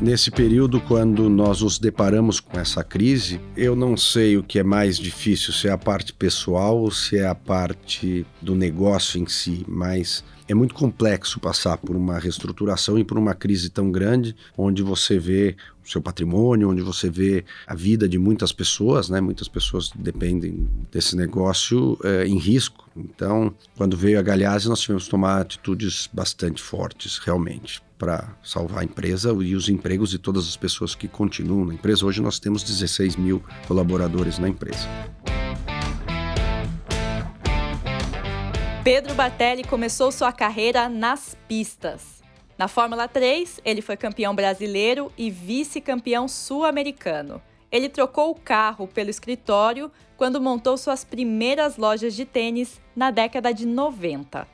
Nesse período, quando nós nos deparamos com essa crise, eu não sei o que é mais difícil, se é a parte pessoal ou se é a parte do negócio em si, mas é muito complexo passar por uma reestruturação e por uma crise tão grande, onde você vê o seu patrimônio, onde você vê a vida de muitas pessoas, né? Muitas pessoas dependem desse negócio é, em risco. Então, quando veio a Galhase, nós tivemos que tomar atitudes bastante fortes, realmente para salvar a empresa e os empregos de todas as pessoas que continuam na empresa. Hoje nós temos 16 mil colaboradores na empresa. Pedro Batelli começou sua carreira nas pistas. Na Fórmula 3, ele foi campeão brasileiro e vice-campeão sul-americano. Ele trocou o carro pelo escritório quando montou suas primeiras lojas de tênis na década de 90.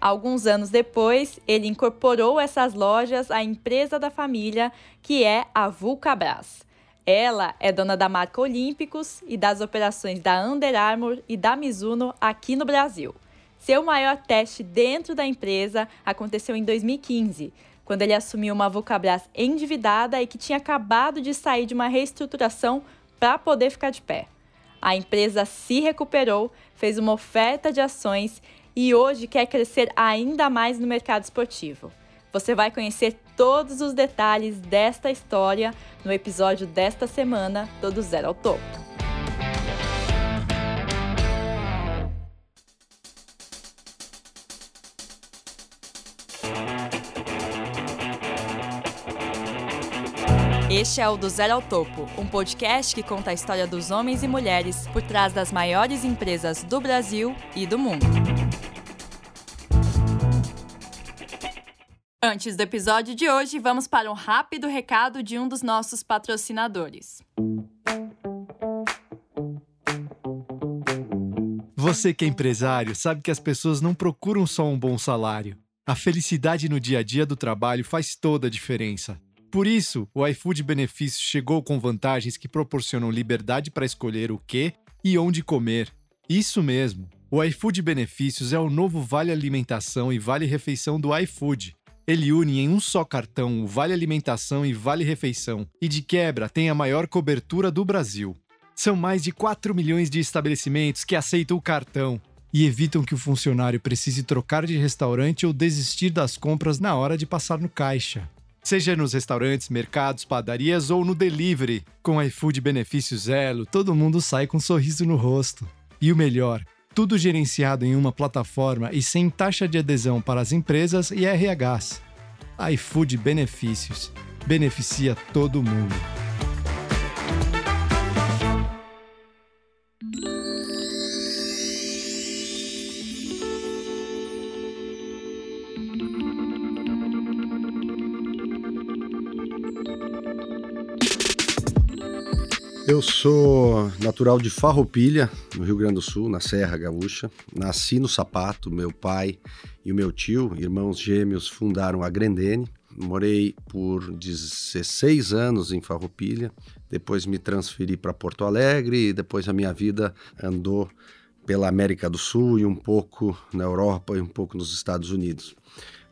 Alguns anos depois, ele incorporou essas lojas à empresa da família, que é a Vulcabras. Ela é dona da marca Olímpicos e das operações da Under Armour e da Mizuno aqui no Brasil. Seu maior teste dentro da empresa aconteceu em 2015, quando ele assumiu uma Vulcabras endividada e que tinha acabado de sair de uma reestruturação para poder ficar de pé. A empresa se recuperou, fez uma oferta de ações e hoje quer crescer ainda mais no mercado esportivo. Você vai conhecer todos os detalhes desta história no episódio desta semana do Zero ao Topo. Este é o Do Zero ao Topo, um podcast que conta a história dos homens e mulheres por trás das maiores empresas do Brasil e do mundo. Antes do episódio de hoje, vamos para um rápido recado de um dos nossos patrocinadores. Você que é empresário sabe que as pessoas não procuram só um bom salário. A felicidade no dia a dia do trabalho faz toda a diferença. Por isso, o iFood Benefícios chegou com vantagens que proporcionam liberdade para escolher o que e onde comer. Isso mesmo! O iFood Benefícios é o novo Vale Alimentação e Vale Refeição do iFood ele une em um só cartão o Vale Alimentação e Vale Refeição, e de quebra tem a maior cobertura do Brasil. São mais de 4 milhões de estabelecimentos que aceitam o cartão e evitam que o funcionário precise trocar de restaurante ou desistir das compras na hora de passar no caixa. Seja nos restaurantes, mercados, padarias ou no delivery, com iFood Benefício Zelo, todo mundo sai com um sorriso no rosto. E o melhor, tudo gerenciado em uma plataforma e sem taxa de adesão para as empresas e RHs. iFood Benefícios beneficia todo mundo. Eu sou natural de Farroupilha, no Rio Grande do Sul, na Serra Gaúcha. Nasci no Sapato, meu pai e o meu tio, irmãos gêmeos, fundaram a Grendene. Morei por 16 anos em Farroupilha, depois me transferi para Porto Alegre e depois a minha vida andou pela América do Sul e um pouco na Europa e um pouco nos Estados Unidos.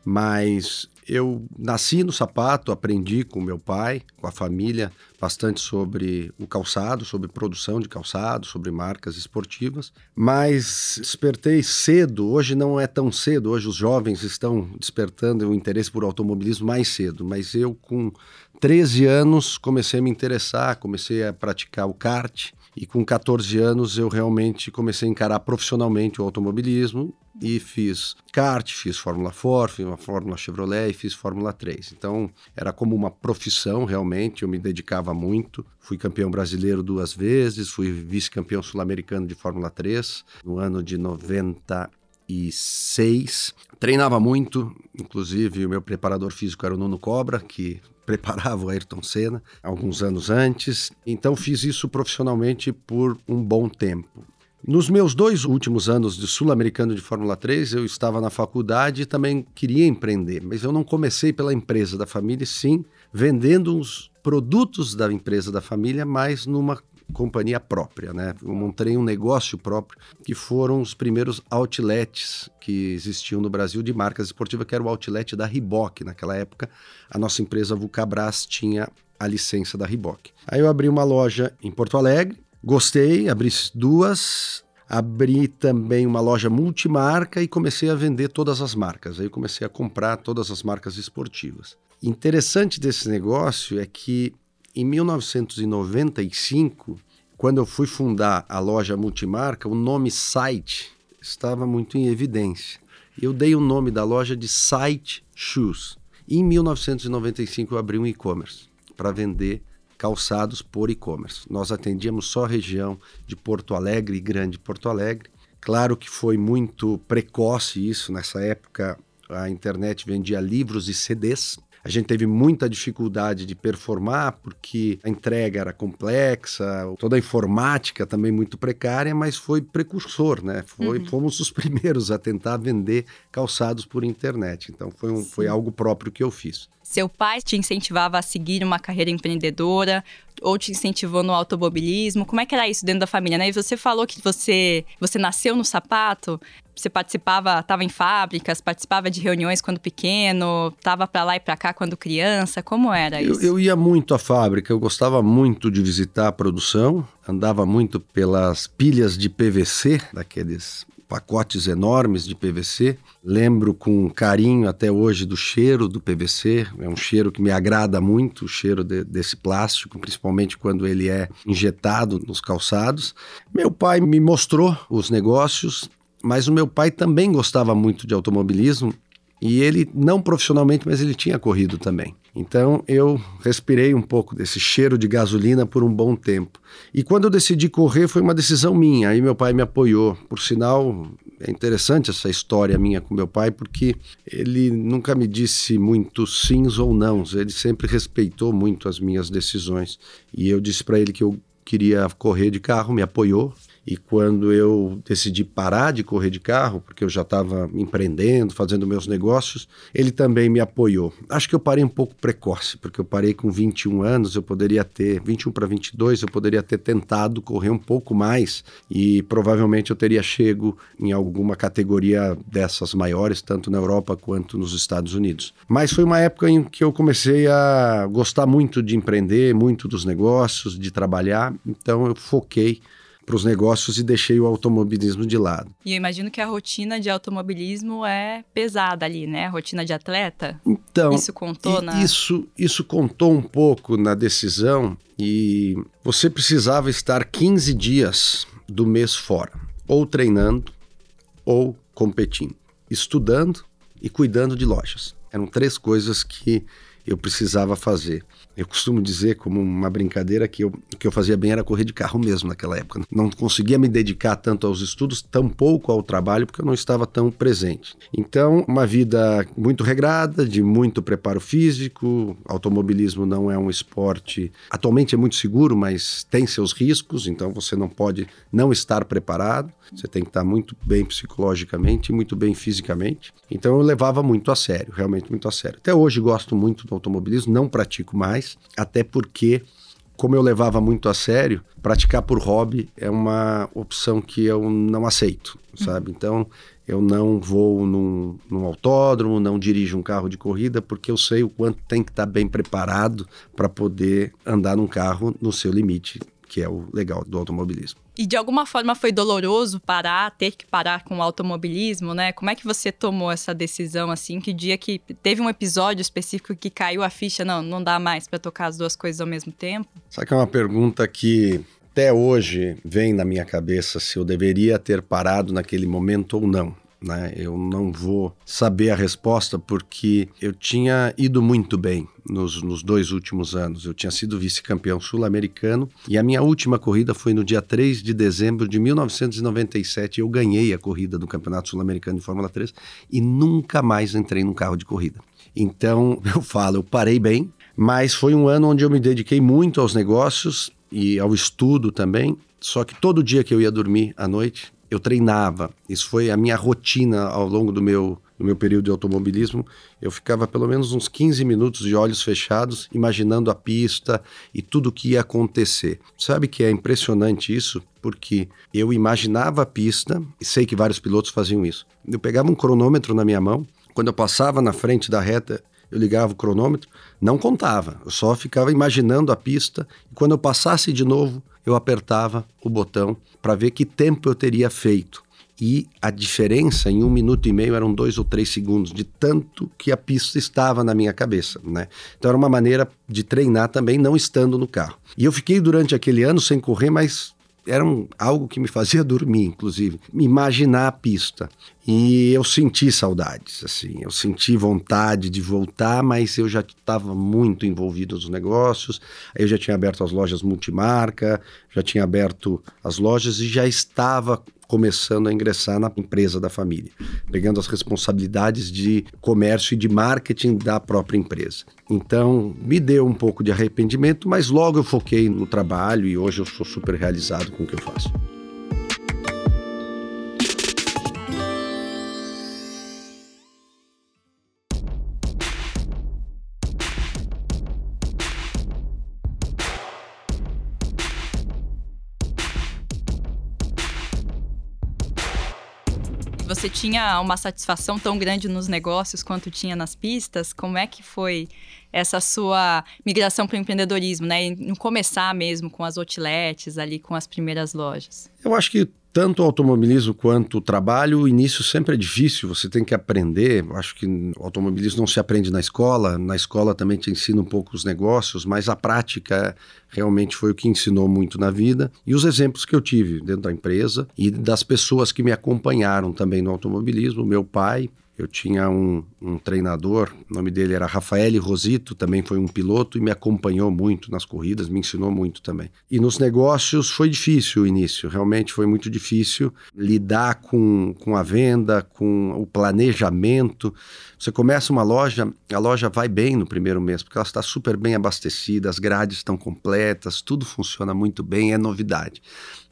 Mas eu nasci no sapato, aprendi com meu pai, com a família, bastante sobre o calçado, sobre produção de calçado, sobre marcas esportivas, mas despertei cedo. Hoje não é tão cedo, hoje os jovens estão despertando o interesse por automobilismo mais cedo, mas eu com 13 anos comecei a me interessar, comecei a praticar o kart e com 14 anos eu realmente comecei a encarar profissionalmente o automobilismo e fiz kart, fiz Fórmula 4, fiz uma Fórmula Chevrolet e fiz Fórmula 3. Então era como uma profissão realmente, eu me dedicava muito. Fui campeão brasileiro duas vezes, fui vice-campeão sul-americano de Fórmula 3 no ano de 96. Treinava muito, inclusive o meu preparador físico era o Nuno Cobra, que preparava o Ayrton Senna alguns anos antes. Então fiz isso profissionalmente por um bom tempo. Nos meus dois últimos anos de sul-americano de Fórmula 3, eu estava na faculdade e também queria empreender, mas eu não comecei pela empresa da família, sim vendendo os produtos da empresa da família, mas numa companhia própria, né? Eu montei um negócio próprio que foram os primeiros outlets que existiam no Brasil de marcas esportivas, que era o outlet da Reebok. Naquela época, a nossa empresa Vulcabras tinha a licença da Reebok. Aí eu abri uma loja em Porto Alegre, gostei, abri duas, abri também uma loja multimarca e comecei a vender todas as marcas. Aí eu comecei a comprar todas as marcas esportivas. Interessante desse negócio é que em 1995, quando eu fui fundar a loja multimarca, o nome site estava muito em evidência. Eu dei o nome da loja de Site Shoes. Em 1995 eu abri um e-commerce para vender calçados por e-commerce. Nós atendíamos só a região de Porto Alegre e Grande Porto Alegre. Claro que foi muito precoce isso, nessa época a internet vendia livros e CDs, a gente teve muita dificuldade de performar porque a entrega era complexa, toda a informática também muito precária, mas foi precursor, né? Foi, uhum. Fomos os primeiros a tentar vender calçados por internet. Então foi, um, foi algo próprio que eu fiz. Seu pai te incentivava a seguir uma carreira empreendedora ou te incentivou no automobilismo? Como é que era isso dentro da família, né? E você falou que você, você nasceu no sapato, você participava, estava em fábricas, participava de reuniões quando pequeno, estava para lá e para cá quando criança, como era isso? Eu, eu ia muito à fábrica, eu gostava muito de visitar a produção, andava muito pelas pilhas de PVC, daqueles pacotes enormes de PVC. Lembro com carinho até hoje do cheiro do PVC, é um cheiro que me agrada muito, o cheiro de, desse plástico, principalmente quando ele é injetado nos calçados. Meu pai me mostrou os negócios, mas o meu pai também gostava muito de automobilismo e ele, não profissionalmente, mas ele tinha corrido também. Então eu respirei um pouco desse cheiro de gasolina por um bom tempo. E quando eu decidi correr, foi uma decisão minha. Aí meu pai me apoiou. Por sinal, é interessante essa história minha com meu pai, porque ele nunca me disse muito sims ou não. Ele sempre respeitou muito as minhas decisões. E eu disse para ele que eu queria correr de carro, me apoiou. E quando eu decidi parar de correr de carro, porque eu já estava empreendendo, fazendo meus negócios, ele também me apoiou. Acho que eu parei um pouco precoce, porque eu parei com 21 anos, eu poderia ter, 21 para 22, eu poderia ter tentado correr um pouco mais e provavelmente eu teria chego em alguma categoria dessas maiores, tanto na Europa quanto nos Estados Unidos. Mas foi uma época em que eu comecei a gostar muito de empreender, muito dos negócios, de trabalhar, então eu foquei para os negócios e deixei o automobilismo de lado. E eu imagino que a rotina de automobilismo é pesada ali, né? A rotina de atleta. Então, isso contou na isso isso contou um pouco na decisão e você precisava estar 15 dias do mês fora, ou treinando ou competindo, estudando e cuidando de lojas. Eram três coisas que eu precisava fazer. Eu costumo dizer, como uma brincadeira, que eu, que eu fazia bem era correr de carro mesmo naquela época. Não conseguia me dedicar tanto aos estudos, tão pouco ao trabalho, porque eu não estava tão presente. Então, uma vida muito regrada, de muito preparo físico. Automobilismo não é um esporte. Atualmente é muito seguro, mas tem seus riscos, então você não pode não estar preparado. Você tem que estar muito bem psicologicamente e muito bem fisicamente. Então, eu levava muito a sério, realmente muito a sério. Até hoje gosto muito do automobilismo, não pratico mais até porque, como eu levava muito a sério, praticar por hobby é uma opção que eu não aceito, sabe? Então, eu não vou num, num, autódromo, não dirijo um carro de corrida, porque eu sei o quanto tem que estar bem preparado para poder andar num carro no seu limite que é o legal do automobilismo. E de alguma forma foi doloroso parar, ter que parar com o automobilismo, né? Como é que você tomou essa decisão assim? Que dia que teve um episódio específico que caiu a ficha, não, não dá mais para tocar as duas coisas ao mesmo tempo? Sabe que é uma pergunta que até hoje vem na minha cabeça se eu deveria ter parado naquele momento ou não. Né? Eu não vou saber a resposta porque eu tinha ido muito bem nos, nos dois últimos anos. Eu tinha sido vice-campeão sul-americano e a minha última corrida foi no dia 3 de dezembro de 1997. Eu ganhei a corrida do Campeonato Sul-Americano de Fórmula 3 e nunca mais entrei num carro de corrida. Então, eu falo, eu parei bem, mas foi um ano onde eu me dediquei muito aos negócios e ao estudo também. Só que todo dia que eu ia dormir à noite, eu treinava. Isso foi a minha rotina ao longo do meu no meu período de automobilismo, eu ficava pelo menos uns 15 minutos de olhos fechados, imaginando a pista e tudo o que ia acontecer. Sabe que é impressionante isso? Porque eu imaginava a pista, e sei que vários pilotos faziam isso. Eu pegava um cronômetro na minha mão, quando eu passava na frente da reta, eu ligava o cronômetro, não contava, eu só ficava imaginando a pista e quando eu passasse de novo, eu apertava o botão para ver que tempo eu teria feito. E a diferença em um minuto e meio eram dois ou três segundos, de tanto que a pista estava na minha cabeça, né? Então era uma maneira de treinar também, não estando no carro. E eu fiquei durante aquele ano sem correr, mas era um, algo que me fazia dormir, inclusive, imaginar a pista. E eu senti saudades, assim, eu senti vontade de voltar, mas eu já estava muito envolvido nos negócios. Eu já tinha aberto as lojas multimarca, já tinha aberto as lojas e já estava começando a ingressar na empresa da família, pegando as responsabilidades de comércio e de marketing da própria empresa. Então, me deu um pouco de arrependimento, mas logo eu foquei no trabalho e hoje eu sou super realizado com o que eu faço. Você tinha uma satisfação tão grande nos negócios quanto tinha nas pistas? Como é que foi essa sua migração para o empreendedorismo, né? No começar mesmo com as outlets ali, com as primeiras lojas? Eu acho que tanto o automobilismo quanto o trabalho, o início sempre é difícil, você tem que aprender. Acho que o automobilismo não se aprende na escola, na escola também te ensina um pouco os negócios, mas a prática realmente foi o que ensinou muito na vida. E os exemplos que eu tive dentro da empresa e das pessoas que me acompanharam também no automobilismo, meu pai, eu tinha um, um, treinador, o nome dele era Rafael Rosito, também foi um piloto e me acompanhou muito nas corridas, me ensinou muito também. E nos negócios foi difícil o início, realmente foi muito difícil lidar com, com a venda, com o planejamento. Você começa uma loja, a loja vai bem no primeiro mês, porque ela está super bem abastecida, as grades estão completas, tudo funciona muito bem, é novidade.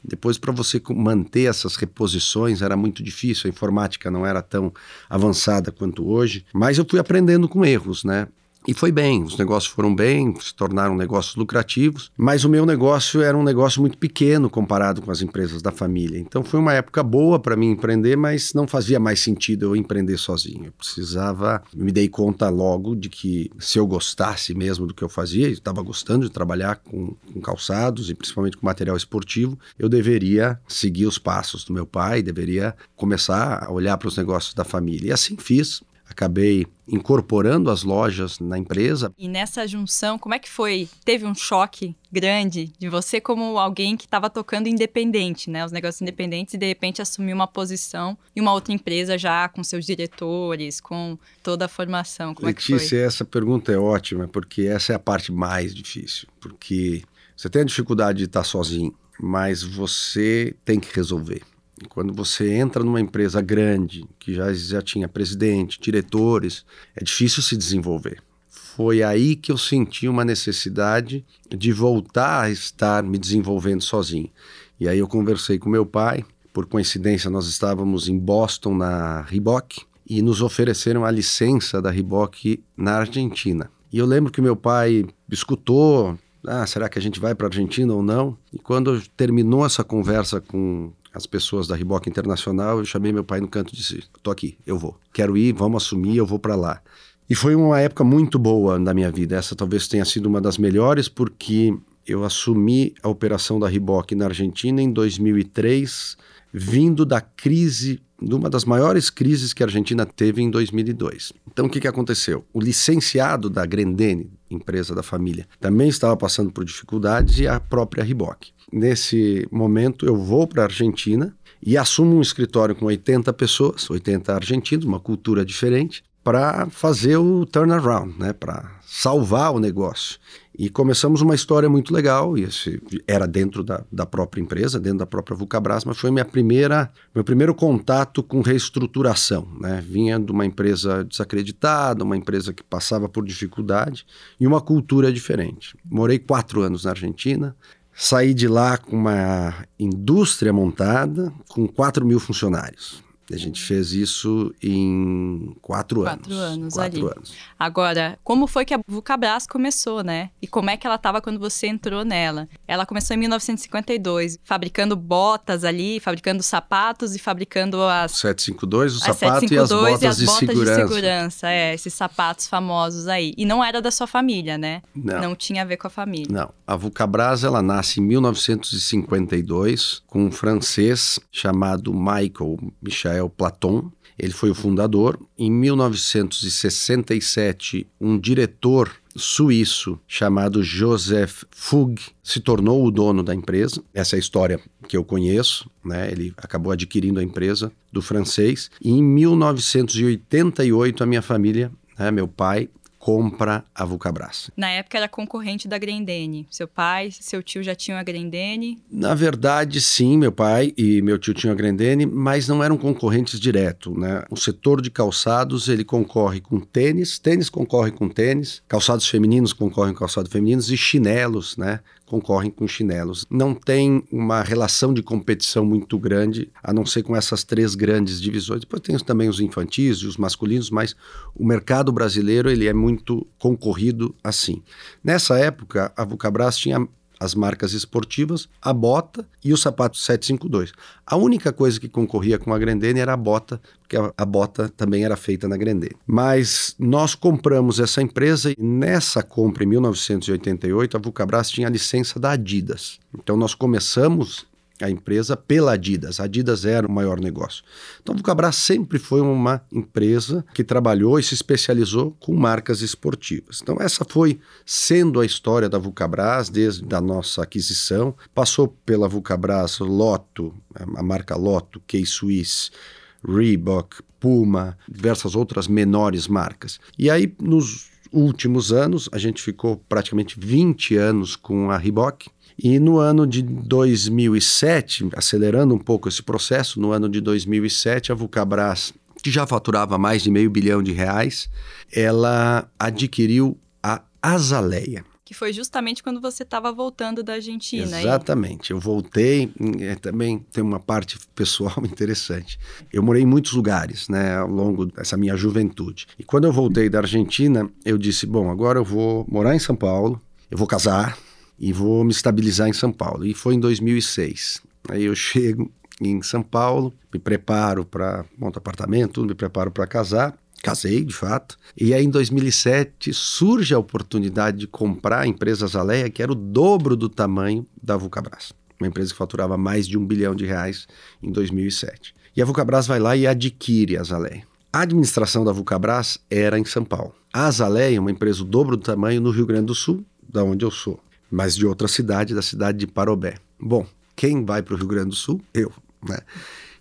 Depois, para você manter essas reposições, era muito difícil, a informática não era tão avançada quanto hoje, mas eu fui aprendendo com erros, né? E foi bem, os negócios foram bem, se tornaram negócios lucrativos, mas o meu negócio era um negócio muito pequeno comparado com as empresas da família. Então foi uma época boa para mim empreender, mas não fazia mais sentido eu empreender sozinho. Eu precisava, me dei conta logo de que se eu gostasse mesmo do que eu fazia, eu estava gostando de trabalhar com, com calçados e principalmente com material esportivo, eu deveria seguir os passos do meu pai, deveria começar a olhar para os negócios da família. E assim fiz acabei incorporando as lojas na empresa. E nessa junção, como é que foi? Teve um choque grande de você como alguém que estava tocando independente, né? Os negócios independentes e de repente assumir uma posição em uma outra empresa já com seus diretores, com toda a formação. Como Letícia, é que foi? essa pergunta é ótima porque essa é a parte mais difícil, porque você tem a dificuldade de estar sozinho, mas você tem que resolver. Quando você entra numa empresa grande, que já, já tinha presidente, diretores, é difícil se desenvolver. Foi aí que eu senti uma necessidade de voltar a estar me desenvolvendo sozinho. E aí eu conversei com meu pai, por coincidência nós estávamos em Boston na Reebok e nos ofereceram a licença da Reebok na Argentina. E eu lembro que meu pai escutou, ah, será que a gente vai para a Argentina ou não? E quando terminou essa conversa com, as pessoas da Riboc Internacional, eu chamei meu pai no canto e disse: "Tô aqui, eu vou. Quero ir, vamos assumir, eu vou para lá". E foi uma época muito boa na minha vida. Essa talvez tenha sido uma das melhores porque eu assumi a operação da Riboc na Argentina em 2003, vindo da crise, de uma das maiores crises que a Argentina teve em 2002. Então o que, que aconteceu? O licenciado da Grendene, empresa da família, também estava passando por dificuldades e a própria Riboc nesse momento eu vou para a Argentina e assumo um escritório com 80 pessoas, 80 argentinos, uma cultura diferente, para fazer o turnaround, né, para salvar o negócio. E começamos uma história muito legal, e esse era dentro da, da própria empresa, dentro da própria Vulcabras, mas foi minha primeira, meu primeiro contato com reestruturação. Né? Vinha de uma empresa desacreditada, uma empresa que passava por dificuldade e uma cultura diferente. Morei quatro anos na Argentina, Saí de lá com uma indústria montada, com 4 mil funcionários. A gente fez isso em quatro, quatro anos. anos. Quatro ali. anos. Agora, como foi que a Vulcabras começou, né? E como é que ela estava quando você entrou nela? Ela começou em 1952, fabricando botas ali, fabricando sapatos e fabricando as 752, o sapato e as 752 botas, e as de, botas segurança. de segurança. É, esses sapatos famosos aí. E não era da sua família, né? Não. Não tinha a ver com a família. Não, a Vulcabras ela nasce em 1952 com um francês chamado Michael Michel Platon. Ele foi o fundador. Em 1967, um diretor suíço chamado Joseph Fug se tornou o dono da empresa. Essa é a história que eu conheço, né? Ele acabou adquirindo a empresa do francês. E em 1988 a minha família, né, meu pai compra a Vulcabras. Na época era concorrente da Grendene. Seu pai, seu tio já tinham a Grendene. Na verdade, sim, meu pai e meu tio tinham a Grendene, mas não eram concorrentes direto, né? O setor de calçados, ele concorre com tênis, tênis concorre com tênis, calçados femininos concorrem com calçados femininos e chinelos, né? Concorrem com chinelos. Não tem uma relação de competição muito grande, a não ser com essas três grandes divisões. Depois tem também os infantis e os masculinos, mas o mercado brasileiro ele é muito concorrido assim. Nessa época, a Vulcabras tinha as marcas esportivas, a bota e o sapato 752. A única coisa que concorria com a Grendene era a bota, porque a, a, bota também era feita na Grendene. Mas nós compramos essa empresa e nessa compra em 1988 a Vulcabras tinha a licença da Adidas. Então nós começamos a empresa pela Adidas. A Adidas era o maior negócio. Então, Vulcabras sempre foi uma empresa que trabalhou e se especializou com marcas esportivas. Então, essa foi sendo a história da Vulcabras desde a nossa aquisição. Passou pela Vulcabras Lotto, a marca Lotto, K-Swiss, Reebok, Puma, diversas outras menores marcas. E aí, nos últimos anos, a gente ficou praticamente 20 anos com a Reebok, e no ano de 2007, acelerando um pouco esse processo, no ano de 2007, a Vulcabras, que já faturava mais de meio bilhão de reais, ela adquiriu a Azaleia. Que foi justamente quando você estava voltando da Argentina. Exatamente. Eu voltei, é, também tem uma parte pessoal interessante. Eu morei em muitos lugares, né, ao longo dessa minha juventude. E quando eu voltei da Argentina, eu disse: bom, agora eu vou morar em São Paulo, eu vou casar, e vou me estabilizar em São Paulo. E foi em 2006. Aí eu chego em São Paulo, me preparo para montar apartamento, me preparo para casar. Casei, de fato. E aí, em 2007, surge a oportunidade de comprar a empresa Zaleia, que era o dobro do tamanho da Vulcabras. Uma empresa que faturava mais de um bilhão de reais em 2007. E a Vulcabras vai lá e adquire a Zaleia. A administração da Vulcabras era em São Paulo. A Azaleia, uma empresa o dobro do tamanho no Rio Grande do Sul, da onde eu sou mas de outra cidade, da cidade de Parobé. Bom, quem vai para o Rio Grande do Sul? Eu. Né?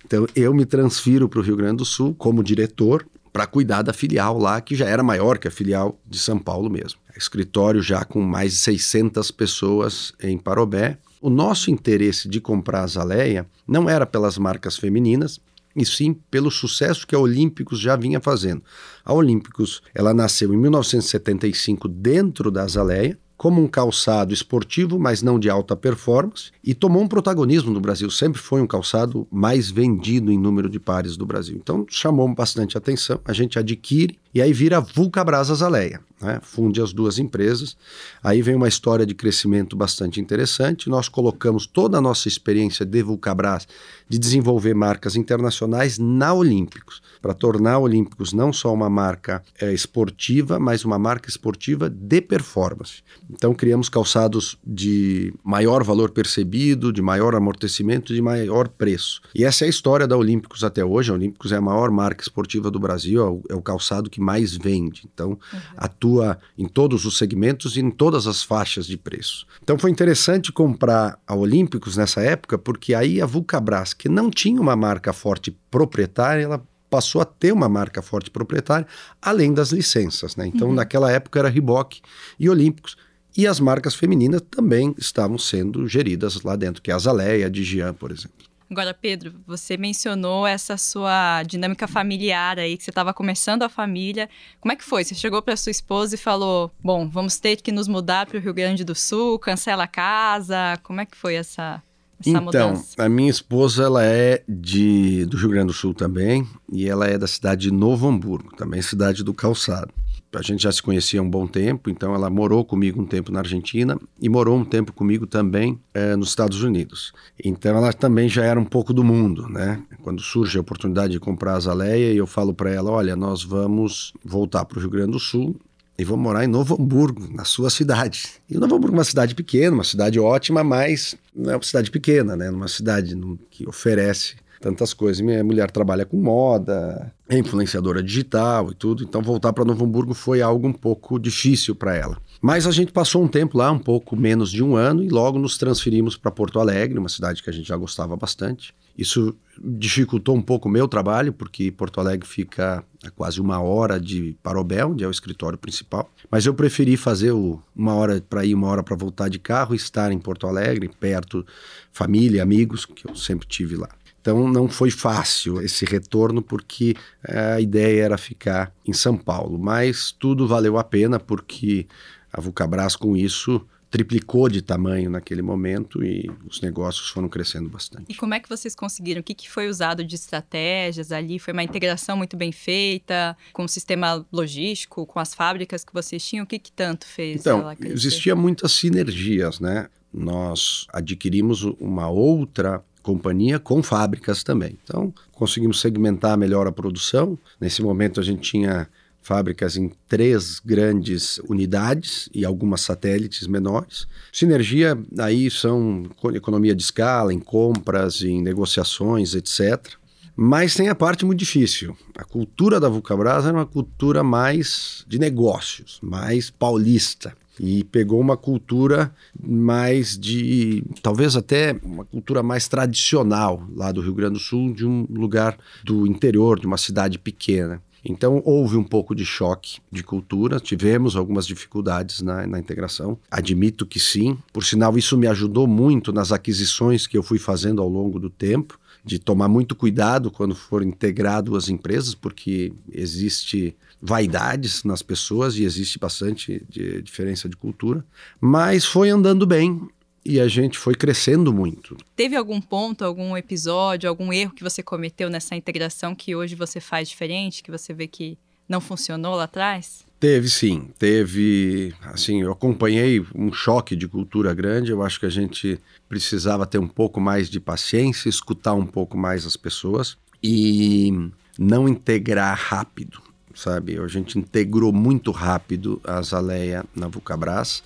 Então eu me transfiro para o Rio Grande do Sul como diretor para cuidar da filial lá, que já era maior que a filial de São Paulo mesmo. Escritório já com mais de 600 pessoas em Parobé. O nosso interesse de comprar a Zaleia não era pelas marcas femininas, e sim pelo sucesso que a Olímpicos já vinha fazendo. A Olímpicos, ela nasceu em 1975 dentro da Azaleia, como um calçado esportivo, mas não de alta performance, e tomou um protagonismo no Brasil. Sempre foi um calçado mais vendido em número de pares do Brasil. Então chamou bastante atenção. A gente adquire e aí vira Vulcabras Azaleia. Né? Funde as duas empresas. Aí vem uma história de crescimento bastante interessante. Nós colocamos toda a nossa experiência de Vulcabras de desenvolver marcas internacionais na Olímpicos, para tornar a Olímpicos não só uma marca é, esportiva, mas uma marca esportiva de performance. Então criamos calçados de maior valor percebido, de maior amortecimento, de maior preço. E essa é a história da Olímpicos até hoje. A Olímpicos é a maior marca esportiva do Brasil, é o, é o calçado que mais vende. Então uhum. atua em todos os segmentos e em todas as faixas de preço. Então foi interessante comprar a Olímpicos nessa época, porque aí a Vulcabras, que não tinha uma marca forte proprietária, ela passou a ter uma marca forte proprietária, além das licenças. Né? Então, uhum. naquela época era Reebok e Olímpicos. E as marcas femininas também estavam sendo geridas lá dentro, que é a Zaleia, a Digian, por exemplo. Agora, Pedro, você mencionou essa sua dinâmica familiar aí, que você estava começando a família. Como é que foi? Você chegou para sua esposa e falou: Bom, vamos ter que nos mudar para o Rio Grande do Sul, cancela a casa. Como é que foi essa, essa então, mudança? a minha esposa ela é de do Rio Grande do Sul também e ela é da cidade de Novo Hamburgo, também cidade do calçado. A gente já se conhecia há um bom tempo, então ela morou comigo um tempo na Argentina e morou um tempo comigo também é, nos Estados Unidos. Então ela também já era um pouco do mundo, né? Quando surge a oportunidade de comprar a Azaleia, eu falo para ela: olha, nós vamos voltar para o Rio Grande do Sul e vou morar em Novo Hamburgo, na sua cidade. E Novo Hamburgo é uma cidade pequena, uma cidade ótima, mas não é uma cidade pequena, né? Uma cidade que oferece tantas coisas. Minha mulher trabalha com moda, é influenciadora digital e tudo, então voltar para Novo Hamburgo foi algo um pouco difícil para ela. Mas a gente passou um tempo lá, um pouco menos de um ano, e logo nos transferimos para Porto Alegre, uma cidade que a gente já gostava bastante. Isso dificultou um pouco o meu trabalho, porque Porto Alegre fica a quase uma hora de Parobel, onde é o escritório principal. Mas eu preferi fazer o, uma hora para ir, uma hora para voltar de carro estar em Porto Alegre, perto, família, amigos, que eu sempre tive lá. Então não foi fácil esse retorno porque a ideia era ficar em São Paulo, mas tudo valeu a pena porque a Vulcabras com isso triplicou de tamanho naquele momento e os negócios foram crescendo bastante. E como é que vocês conseguiram? O que, que foi usado de estratégias ali? Foi uma integração muito bem feita com o sistema logístico, com as fábricas que vocês tinham? O que, que tanto fez? Então, existia muitas sinergias, né? Nós adquirimos uma outra companhia com fábricas também. Então, conseguimos segmentar melhor a produção. Nesse momento, a gente tinha fábricas em três grandes unidades e algumas satélites menores. Sinergia aí são economia de escala, em compras, em negociações, etc. Mas tem a parte muito difícil. A cultura da Vulcabras era uma cultura mais de negócios, mais paulista e pegou uma cultura mais de, talvez até uma cultura mais tradicional lá do Rio Grande do Sul, de um lugar do interior, de uma cidade pequena. Então houve um pouco de choque de cultura, tivemos algumas dificuldades na, na, integração, admito que sim. Por sinal, isso me ajudou muito nas aquisições que eu fui fazendo ao longo do tempo, de tomar muito cuidado quando for integrar duas empresas, porque existe vaidades nas pessoas e existe bastante de diferença de cultura, mas foi andando bem e a gente foi crescendo muito. Teve algum ponto, algum episódio, algum erro que você cometeu nessa integração que hoje você faz diferente, que você vê que não funcionou lá atrás? Teve sim, teve, assim, eu acompanhei um choque de cultura grande, eu acho que a gente precisava ter um pouco mais de paciência, escutar um pouco mais as pessoas e não integrar rápido sabe? A gente integrou muito rápido a Zaleia na Vulcabras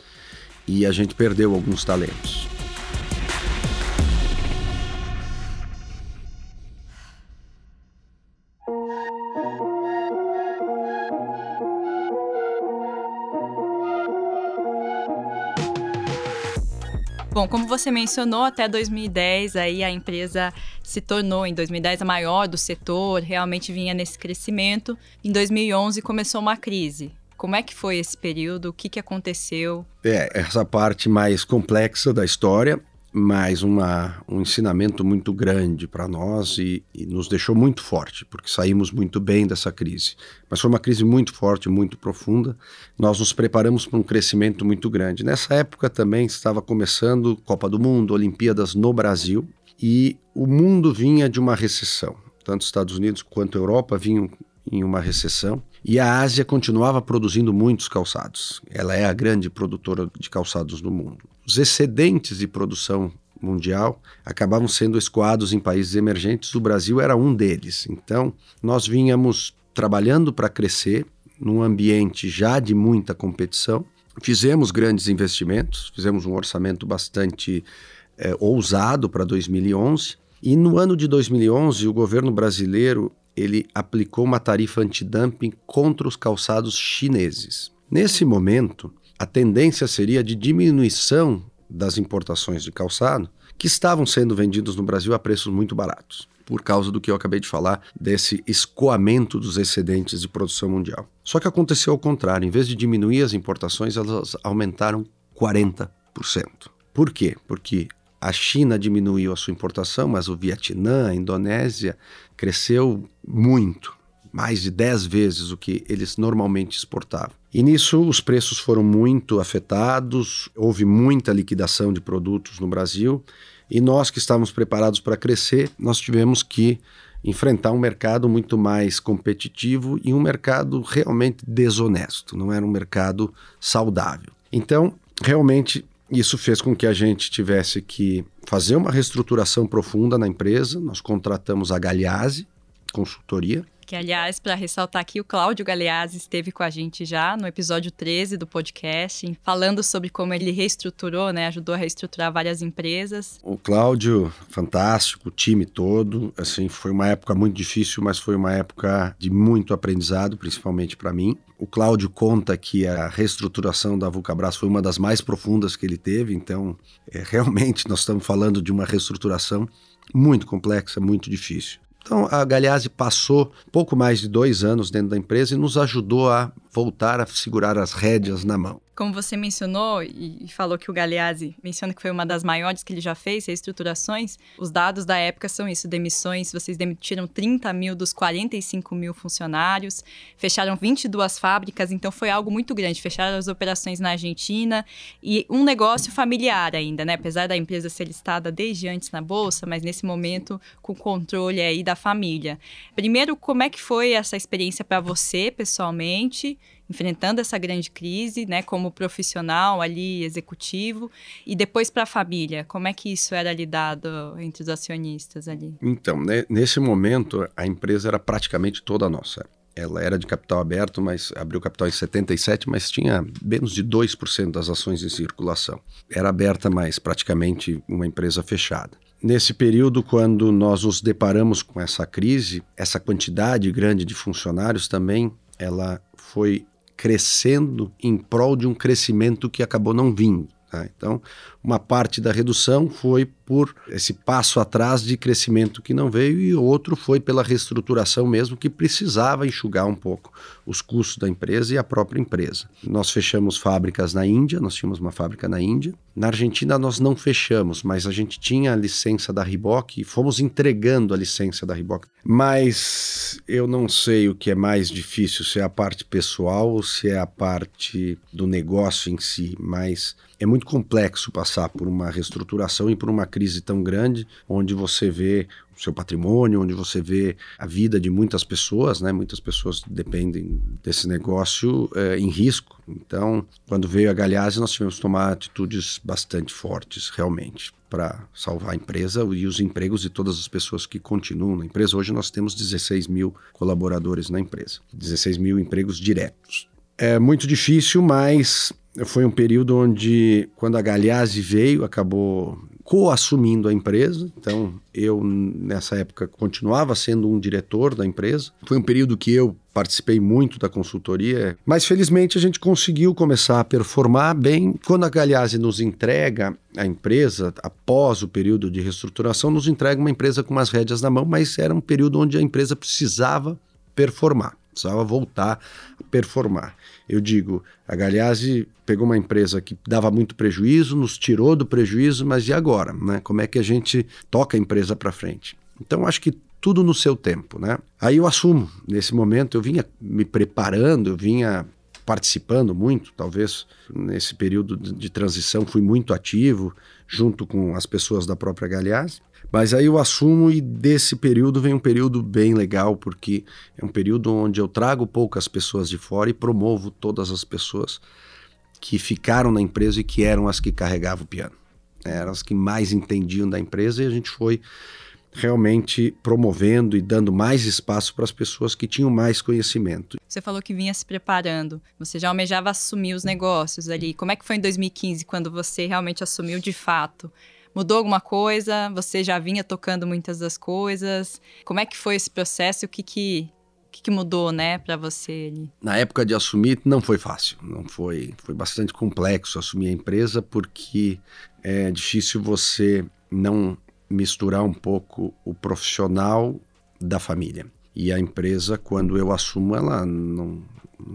e a gente perdeu alguns talentos. Bom, como você mencionou, até 2010 aí a empresa se tornou em 2010 a maior do setor, realmente vinha nesse crescimento. Em 2011 começou uma crise. Como é que foi esse período? O que, que aconteceu? É, essa parte mais complexa da história mas uma, um ensinamento muito grande para nós e, e, nos deixou muito forte, porque saímos muito bem dessa crise. Mas foi uma crise muito forte, muito profunda. Nós nos preparamos para um crescimento muito grande. Nessa época também estava começando Copa do Mundo, Olimpíadas no Brasil, e o mundo vinha de uma recessão. Tanto Estados Unidos quanto Europa vinham em uma recessão e a Ásia continuava produzindo muitos calçados. Ela é a grande produtora de calçados do mundo. Os excedentes de produção mundial acabavam sendo escoados em países emergentes, o Brasil era um deles. Então, nós vínhamos trabalhando para crescer num ambiente já de muita competição. Fizemos grandes investimentos, fizemos um orçamento bastante é, ousado para 2011. E no ano de 2011, o governo brasileiro ele aplicou uma tarifa antidumping contra os calçados chineses. Nesse momento, a tendência seria de diminuição das importações de calçado que estavam sendo vendidos no Brasil a preços muito baratos, por causa do que eu acabei de falar, desse escoamento dos excedentes de produção mundial. Só que aconteceu ao contrário, em vez de diminuir as importações, elas aumentaram 40%. Por quê? Porque a China diminuiu a sua importação, mas o Vietnã, a Indonésia cresceu muito, mais de 10 vezes o que eles normalmente exportavam. E nisso os preços foram muito afetados, houve muita liquidação de produtos no Brasil E nós que estávamos preparados para crescer, nós tivemos que enfrentar um mercado muito mais competitivo e um mercado realmente desonesto, não era um mercado saudável. Então, realmente, isso fez com que a gente tivesse que fazer uma reestruturação profunda na empresa. Nós contratamos a Galeazzi Consultoria, que, aliás, para ressaltar aqui, o Cláudio Galeazzi esteve com a gente já no episódio 13 do podcast, falando sobre como ele reestruturou, né? Ajudou a reestruturar várias empresas. O Cláudio, fantástico, o time todo. Assim, foi uma época muito difícil, mas foi uma época de muito aprendizado, principalmente para mim. O Cláudio conta que a reestruturação da Vulcabras foi uma das mais profundas que ele teve, então, é, realmente, nós estamos falando de uma reestruturação muito complexa, muito difícil. Então, a Galeazzi passou pouco mais de dois anos dentro da empresa e nos ajudou a voltar a segurar as rédeas na mão. Como você mencionou e falou que o Galeazzi menciona que foi uma das maiores que ele já fez, reestruturações, os dados da época são isso, demissões, vocês demitiram 30 mil dos 45 mil funcionários, fecharam 22 fábricas, então foi algo muito grande, fecharam as operações na Argentina e um negócio familiar ainda, né? Apesar da empresa ser listada desde antes na Bolsa, mas nesse momento com controle aí da família. Primeiro, como é que foi essa experiência para você, pessoalmente? Enfrentando essa grande crise, né, como profissional ali, executivo, e depois para a família, como é que isso era lidado entre os acionistas ali? Então, né, nesse momento, a empresa era praticamente toda nossa. Ela era de capital aberto, mas abriu capital em 77, mas tinha menos de 2% das ações em circulação. Era aberta, mas praticamente uma empresa fechada. Nesse período, quando nós nos deparamos com essa crise, essa quantidade grande de funcionários também, ela foi crescendo em prol de um crescimento que acabou não vindo. Tá? Então, uma parte da redução foi por esse passo atrás de crescimento que não veio e outro foi pela reestruturação mesmo que precisava enxugar um pouco os custos da empresa e a própria empresa. Nós fechamos fábricas na Índia, nós tínhamos uma fábrica na Índia. Na Argentina nós não fechamos, mas a gente tinha a licença da Reebok e fomos entregando a licença da Reebok. Mas eu não sei o que é mais difícil, se é a parte pessoal ou se é a parte do negócio em si, mas é muito complexo passar por uma reestruturação e por uma crise tão grande, onde você vê o seu patrimônio, onde você vê a vida de muitas pessoas, né? Muitas pessoas dependem desse negócio é, em risco. Então, quando veio a Galhase, nós tivemos que tomar atitudes bastante fortes, realmente, para salvar a empresa e os empregos de todas as pessoas que continuam na empresa. Hoje nós temos 16 mil colaboradores na empresa, 16 mil empregos diretos. É muito difícil, mas foi um período onde, quando a Galeazzi veio, acabou co-assumindo a empresa. Então, eu, nessa época, continuava sendo um diretor da empresa. Foi um período que eu participei muito da consultoria, mas felizmente a gente conseguiu começar a performar bem. Quando a Galeazzi nos entrega a empresa, após o período de reestruturação, nos entrega uma empresa com umas rédeas na mão, mas era um período onde a empresa precisava performar, precisava voltar a performar. Eu digo, a Galeazzi pegou uma empresa que dava muito prejuízo, nos tirou do prejuízo, mas e agora? Né? Como é que a gente toca a empresa para frente? Então, acho que tudo no seu tempo, né? Aí eu assumo, nesse momento eu vinha me preparando, eu vinha participando muito, talvez nesse período de transição fui muito ativo junto com as pessoas da própria Galeazzi. Mas aí eu assumo e desse período vem um período bem legal, porque é um período onde eu trago poucas pessoas de fora e promovo todas as pessoas que ficaram na empresa e que eram as que carregavam o piano. Eram as que mais entendiam da empresa e a gente foi realmente promovendo e dando mais espaço para as pessoas que tinham mais conhecimento. Você falou que vinha se preparando, você já almejava assumir os negócios ali. Como é que foi em 2015, quando você realmente assumiu de fato? Mudou alguma coisa? Você já vinha tocando muitas das coisas? Como é que foi esse processo? O que que, que, que mudou, né, para você? Na época de assumir, não foi fácil. Não foi, foi bastante complexo assumir a empresa porque é difícil você não misturar um pouco o profissional da família. E a empresa, quando eu assumo, ela não,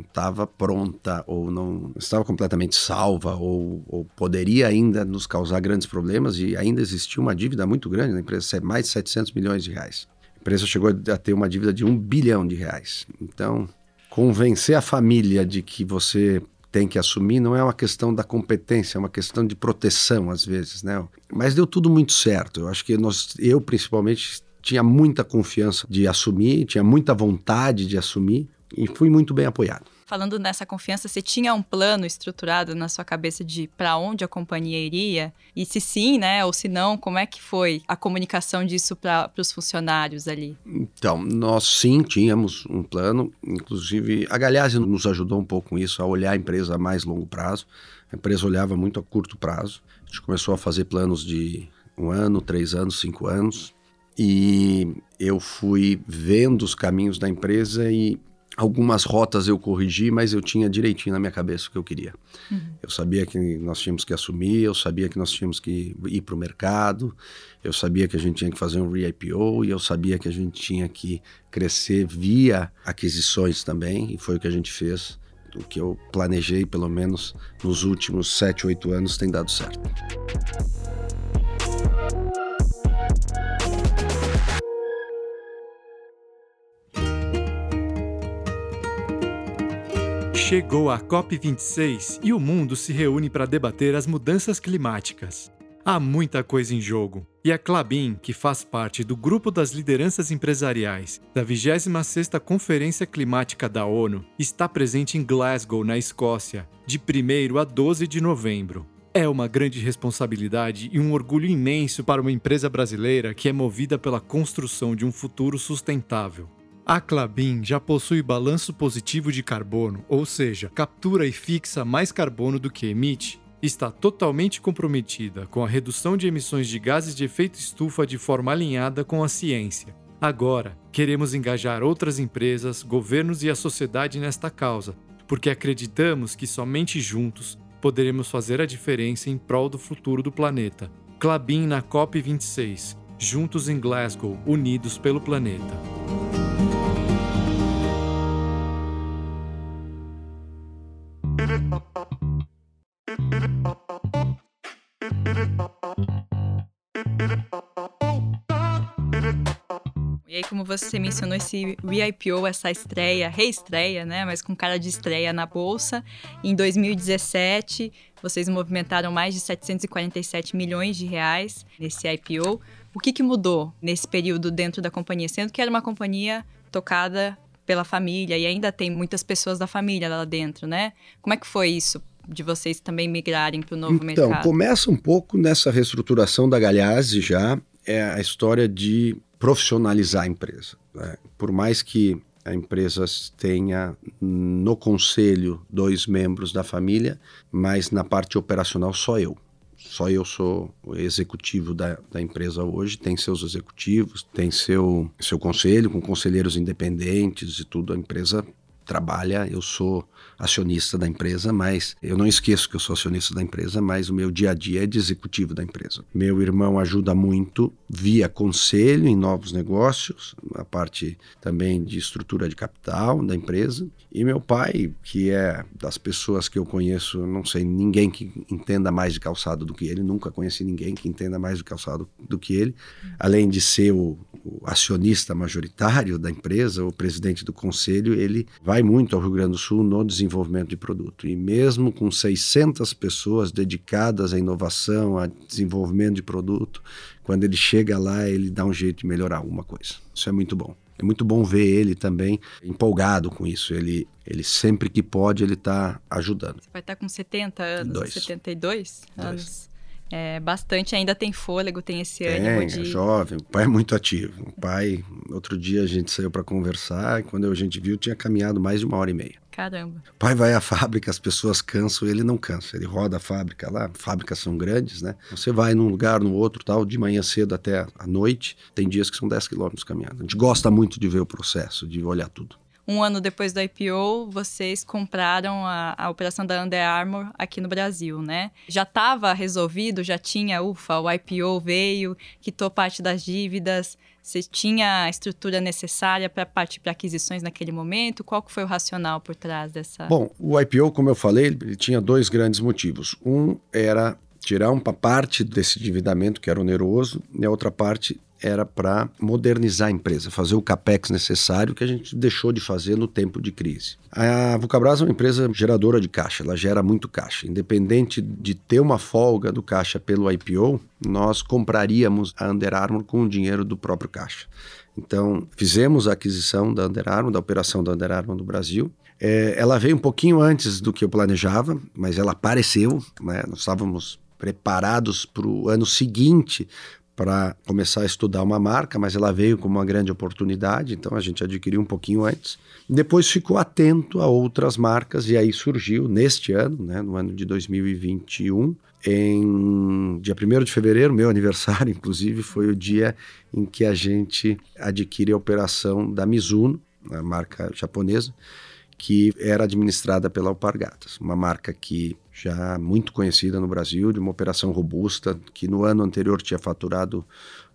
estava pronta ou não estava completamente salva ou, ou, poderia ainda nos causar grandes problemas e ainda existia uma dívida muito grande na empresa, mais de 700 milhões de reais. A empresa chegou a ter uma dívida de um bilhão de reais. Então, convencer a família de que você tem que assumir não é uma questão da competência, é uma questão de proteção às vezes, né? Mas deu tudo muito certo. Eu acho que nós, eu principalmente tinha muita confiança de assumir, tinha muita vontade de assumir e fui muito bem apoiado falando nessa confiança, você tinha um plano estruturado na sua cabeça de para onde a companhia iria? E se sim, né, ou se não, como é que foi a comunicação disso para os funcionários ali? Então, nós sim tínhamos um plano, inclusive a Galhazzi nos ajudou um pouco com isso, a olhar a empresa a mais longo prazo. A empresa olhava muito a curto prazo. A gente começou a fazer planos de um ano, três anos, cinco anos. E eu fui vendo os caminhos da empresa e Algumas rotas eu corrigi, mas eu tinha direitinho na minha cabeça o que eu queria. Uhum. Eu sabia que nós tínhamos que assumir, eu sabia que nós tínhamos que ir para o mercado, eu sabia que a gente tinha que fazer um re-IPO e eu sabia que a gente tinha que crescer via aquisições também, e foi o que a gente fez. O que eu planejei, pelo menos nos últimos 7, 8 anos, tem dado certo. Chegou a COP26 e o mundo se reúne para debater as mudanças climáticas. Há muita coisa em jogo, e a Clabin, que faz parte do grupo das lideranças empresariais da 26ª Conferência Climática da ONU, está presente em Glasgow, na Escócia, de 1 a 12 de novembro. É uma grande responsabilidade e um orgulho imenso para uma empresa brasileira que é movida pela construção de um futuro sustentável. A Clabin já possui balanço positivo de carbono, ou seja, captura e fixa mais carbono do que emite. Está totalmente comprometida com a redução de emissões de gases de efeito estufa de forma alinhada com a ciência. Agora, queremos engajar outras empresas, governos e a sociedade nesta causa, porque acreditamos que somente juntos poderemos fazer a diferença em prol do futuro do planeta. Clabin na COP26. Juntos em Glasgow, unidos pelo planeta. E aí, como você mencionou esse re-IPO, essa estreia, reestreia, né? Mas com cara de estreia na Bolsa. Em 2017, vocês movimentaram mais de 747 milhões de reais nesse IPO. O que, que mudou nesse período dentro da companhia? Sendo que era uma companhia tocada pela família e ainda tem muitas pessoas da família lá dentro, né? Como é que foi isso de vocês também migrarem para o novo então, mercado? Então, começa um pouco nessa reestruturação da Galhazzi já, é a história de profissionalizar a empresa. Né? Por mais que a empresa tenha no conselho dois membros da família, mas na parte operacional só eu. Só eu sou o executivo da, da empresa hoje, tem seus executivos, tem seu, seu conselho, com conselheiros independentes e tudo. A empresa trabalha, eu sou acionista da empresa, mas eu não esqueço que eu sou acionista da empresa, mas o meu dia a dia é de executivo da empresa. Meu irmão ajuda muito via conselho em novos negócios, a parte também de estrutura de capital da empresa, e meu pai, que é das pessoas que eu conheço, não sei ninguém que entenda mais de calçado do que ele, nunca conheci ninguém que entenda mais de calçado do que ele, além de ser o, o acionista majoritário da empresa, o presidente do conselho, ele vai muito ao Rio Grande do Sul no desenvolvimento desenvolvimento de produto. E mesmo com 600 pessoas dedicadas à inovação, a desenvolvimento de produto, quando ele chega lá, ele dá um jeito de melhorar alguma coisa. Isso é muito bom. É muito bom ver ele também empolgado com isso. Ele, ele sempre que pode, ele está ajudando. Você vai estar tá com 70 anos, Dois. 72 Dois. anos. É, bastante, ainda tem fôlego, tem esse tem, ânimo de... é jovem, o pai é muito ativo. O pai, outro dia a gente saiu para conversar e quando a gente viu tinha caminhado mais de uma hora e meia. Caramba. O pai vai à fábrica, as pessoas cansam, ele não cansa. Ele roda a fábrica lá, fábricas são grandes, né? Você vai num lugar, no outro, tal, de manhã cedo até a noite, tem dias que são 10 quilômetros caminhando. A gente gosta muito de ver o processo, de olhar tudo um ano depois do IPO, vocês compraram a, a operação da Under Armour aqui no Brasil, né? Já estava resolvido, já tinha, ufa, o IPO veio, quitou parte das dívidas, você tinha a estrutura necessária para partir para aquisições naquele momento? Qual foi o racional por trás dessa? Bom, o IPO, como eu falei, ele tinha dois grandes motivos. Um era tirar uma parte desse endividamento que era oneroso, e a outra parte era para modernizar a empresa, fazer o capex necessário que a gente deixou de fazer no tempo de crise. A Vulcabras é uma empresa geradora de caixa, ela gera muito caixa. Independente de ter uma folga do caixa pelo IPO, nós compraríamos a Under Armour com o dinheiro do próprio caixa. Então, fizemos a aquisição da Under Armour, da operação da Under Armour no Brasil. É, ela veio um pouquinho antes do que eu planejava, mas ela apareceu. Né? Nós estávamos preparados para o ano seguinte para começar a estudar uma marca, mas ela veio como uma grande oportunidade, então a gente adquiriu um pouquinho antes. Depois ficou atento a outras marcas e aí surgiu neste ano, né, no ano de 2021, em dia 1 de fevereiro, meu aniversário, inclusive, foi o dia em que a gente adquire a operação da Mizuno, a marca japonesa, que era administrada pela Alpargatas, uma marca que já muito conhecida no Brasil, de uma operação robusta, que no ano anterior tinha faturado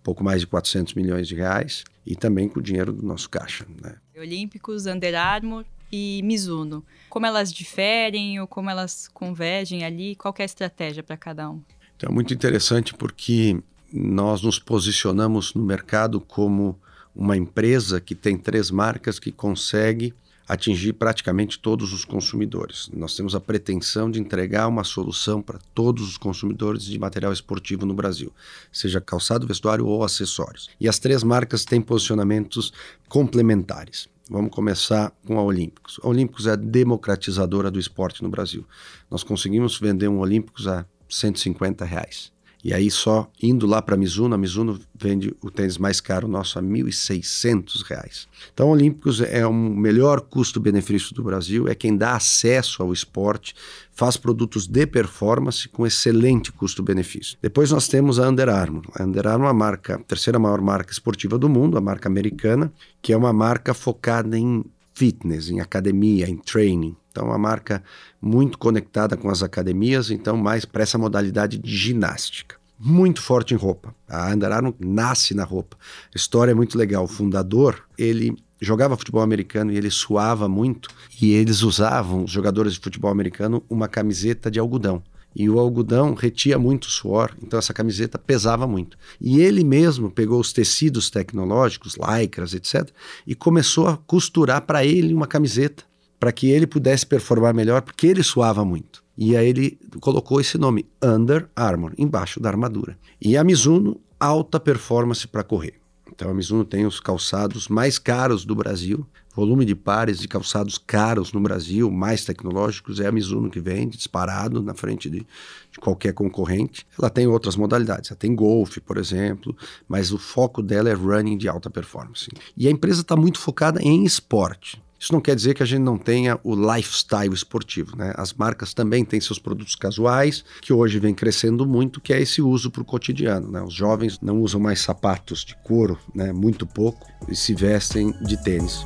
pouco mais de 400 milhões de reais e também com o dinheiro do nosso caixa. Né? Olímpicos, Under Armour e Mizuno. Como elas diferem ou como elas convergem ali? Qual é a estratégia para cada um? Então, é muito interessante porque nós nos posicionamos no mercado como uma empresa que tem três marcas que consegue atingir praticamente todos os consumidores. Nós temos a pretensão de entregar uma solução para todos os consumidores de material esportivo no Brasil, seja calçado, vestuário ou acessórios. E as três marcas têm posicionamentos complementares. Vamos começar com a Olímpicos. A Olímpicos é a democratizadora do esporte no Brasil. Nós conseguimos vender um Olímpicos a 150 reais. E aí só indo lá para Mizuno, a Mizuno vende o tênis mais caro nosso a R$ 1.600. Então, Olímpicos é o melhor custo-benefício do Brasil, é quem dá acesso ao esporte, faz produtos de performance com excelente custo-benefício. Depois nós temos a Under Armour. A Under Armour é a marca, a terceira maior marca esportiva do mundo, a marca americana, que é uma marca focada em fitness, em academia, em training. Então, uma marca muito conectada com as academias, então mais para essa modalidade de ginástica. Muito forte em roupa. A Under Armour nasce na roupa. A história é muito legal. O fundador, ele jogava futebol americano e ele suava muito e eles usavam, os jogadores de futebol americano, uma camiseta de algodão. E o algodão retia muito suor, então essa camiseta pesava muito. E ele mesmo pegou os tecidos tecnológicos, lycras, etc., e começou a costurar para ele uma camiseta, para que ele pudesse performar melhor, porque ele suava muito. E aí ele colocou esse nome, Under Armour, embaixo da armadura. E a Mizuno, alta performance para correr. Então a Mizuno tem os calçados mais caros do Brasil, volume de pares de calçados caros no Brasil, mais tecnológicos, é a Mizuno que vende, disparado na frente de, de qualquer concorrente. Ela tem outras modalidades, ela tem golfe, por exemplo, mas o foco dela é running de alta performance. E a empresa está muito focada em esporte. Isso não quer dizer que a gente não tenha o lifestyle esportivo, né? As marcas também têm seus produtos casuais, que hoje vem crescendo muito, que é esse uso para o cotidiano, né? Os jovens não usam mais sapatos de couro, né? Muito pouco, e se vestem de tênis.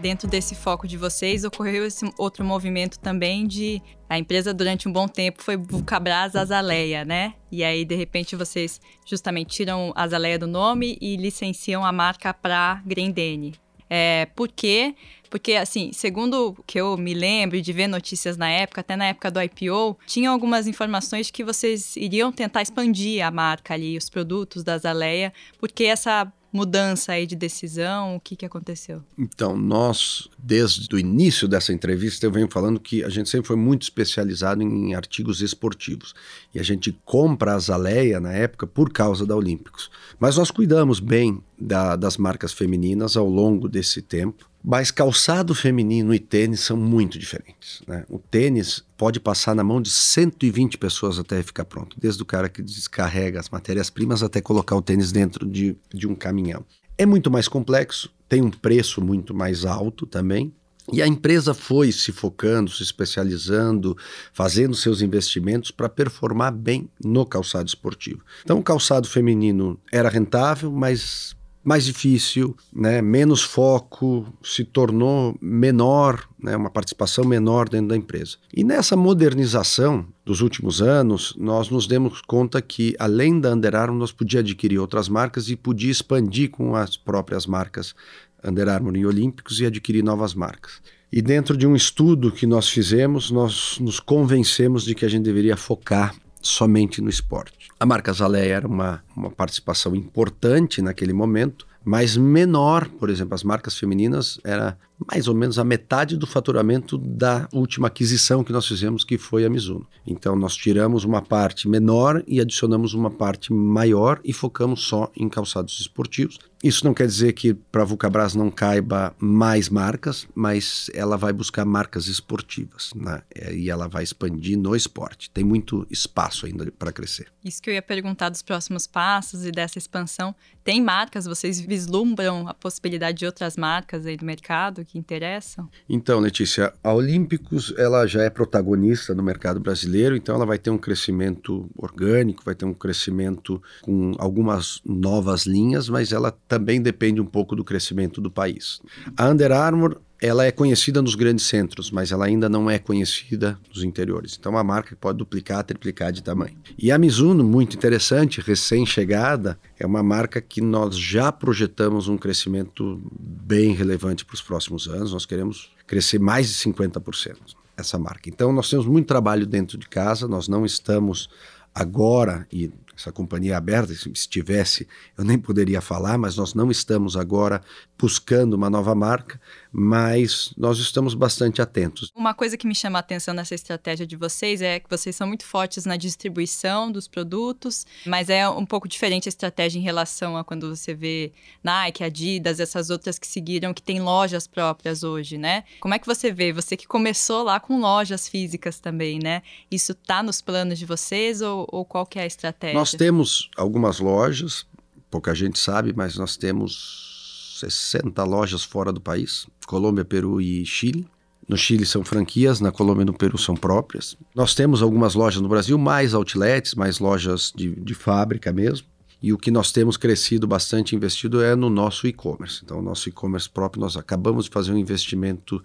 Dentro desse foco de vocês, ocorreu esse outro movimento também de a empresa durante um bom tempo foi Vulcabras Azaleia, né? E aí de repente vocês justamente tiram Azaleia do nome e licenciam a marca para Grendene. É, por quê? Porque, assim, segundo que eu me lembro de ver notícias na época, até na época do IPO, tinham algumas informações de que vocês iriam tentar expandir a marca ali, os produtos da Azaleia, porque essa mudança aí de decisão? O que, que aconteceu? Então, nós, desde o início dessa entrevista, eu venho falando que a gente sempre foi muito especializado em artigos esportivos. E a gente compra a Zaleia na época por causa da Olímpicos. Mas nós cuidamos bem da, das marcas femininas ao longo desse tempo. Mas calçado feminino e tênis são muito diferentes. Né? O tênis pode passar na mão de 120 pessoas até ficar pronto, desde o cara que descarrega as matérias-primas até colocar o tênis dentro de, de um caminhão. É muito mais complexo, tem um preço muito mais alto também. E a empresa foi se focando, se especializando, fazendo seus investimentos para performar bem no calçado esportivo. Então, o calçado feminino era rentável, mas mais difícil, né, menos foco, se tornou menor, né, uma participação menor dentro da empresa. E nessa modernização dos últimos anos, nós nos demos conta que, além da Under Armour, nós podíamos adquirir outras marcas e podia expandir com as próprias marcas Under Armour e Olímpicos e adquirir novas marcas. E dentro de um estudo que nós fizemos, nós nos convencemos de que a gente deveria focar somente no esporte. A marca Zaleia era uma, uma participação importante naquele momento, mas menor, por exemplo, as marcas femininas era mais ou menos a metade do faturamento da última aquisição que nós fizemos, que foi a Mizuno. Então nós tiramos uma parte menor e adicionamos uma parte maior e focamos só em calçados esportivos. Isso não quer dizer que para a Vulcabras não caiba mais marcas, mas ela vai buscar marcas esportivas né? e ela vai expandir no esporte. Tem muito espaço ainda para crescer. Isso que eu ia perguntar dos próximos passos e dessa expansão. Tem marcas, vocês vislumbram a possibilidade de outras marcas aí do mercado que interessam? Então, Letícia, a Olímpicos ela já é protagonista no mercado brasileiro, então ela vai ter um crescimento orgânico, vai ter um crescimento com algumas novas linhas, mas ela também depende um pouco do crescimento do país. A Under Armour ela é conhecida nos grandes centros, mas ela ainda não é conhecida nos interiores. Então, é uma marca que pode duplicar, triplicar de tamanho. E a Mizuno, muito interessante, recém-chegada, é uma marca que nós já projetamos um crescimento bem relevante para os próximos anos. Nós queremos crescer mais de 50% essa marca. Então, nós temos muito trabalho dentro de casa, nós não estamos agora, e essa companhia é aberta, se estivesse, eu nem poderia falar, mas nós não estamos agora buscando uma nova marca, mas nós estamos bastante atentos. Uma coisa que me chama a atenção nessa estratégia de vocês é que vocês são muito fortes na distribuição dos produtos, mas é um pouco diferente a estratégia em relação a quando você vê Nike, Adidas, essas outras que seguiram, que têm lojas próprias hoje, né? Como é que você vê? Você que começou lá com lojas físicas também, né? Isso está nos planos de vocês ou, ou qual que é a estratégia? Nós temos algumas lojas, pouca gente sabe, mas nós temos 60 lojas fora do país, Colômbia, Peru e Chile. No Chile são franquias, na Colômbia e no Peru são próprias. Nós temos algumas lojas no Brasil, mais outlets, mais lojas de, de fábrica mesmo. E o que nós temos crescido bastante investido é no nosso e-commerce. Então, o nosso e-commerce próprio, nós acabamos de fazer um investimento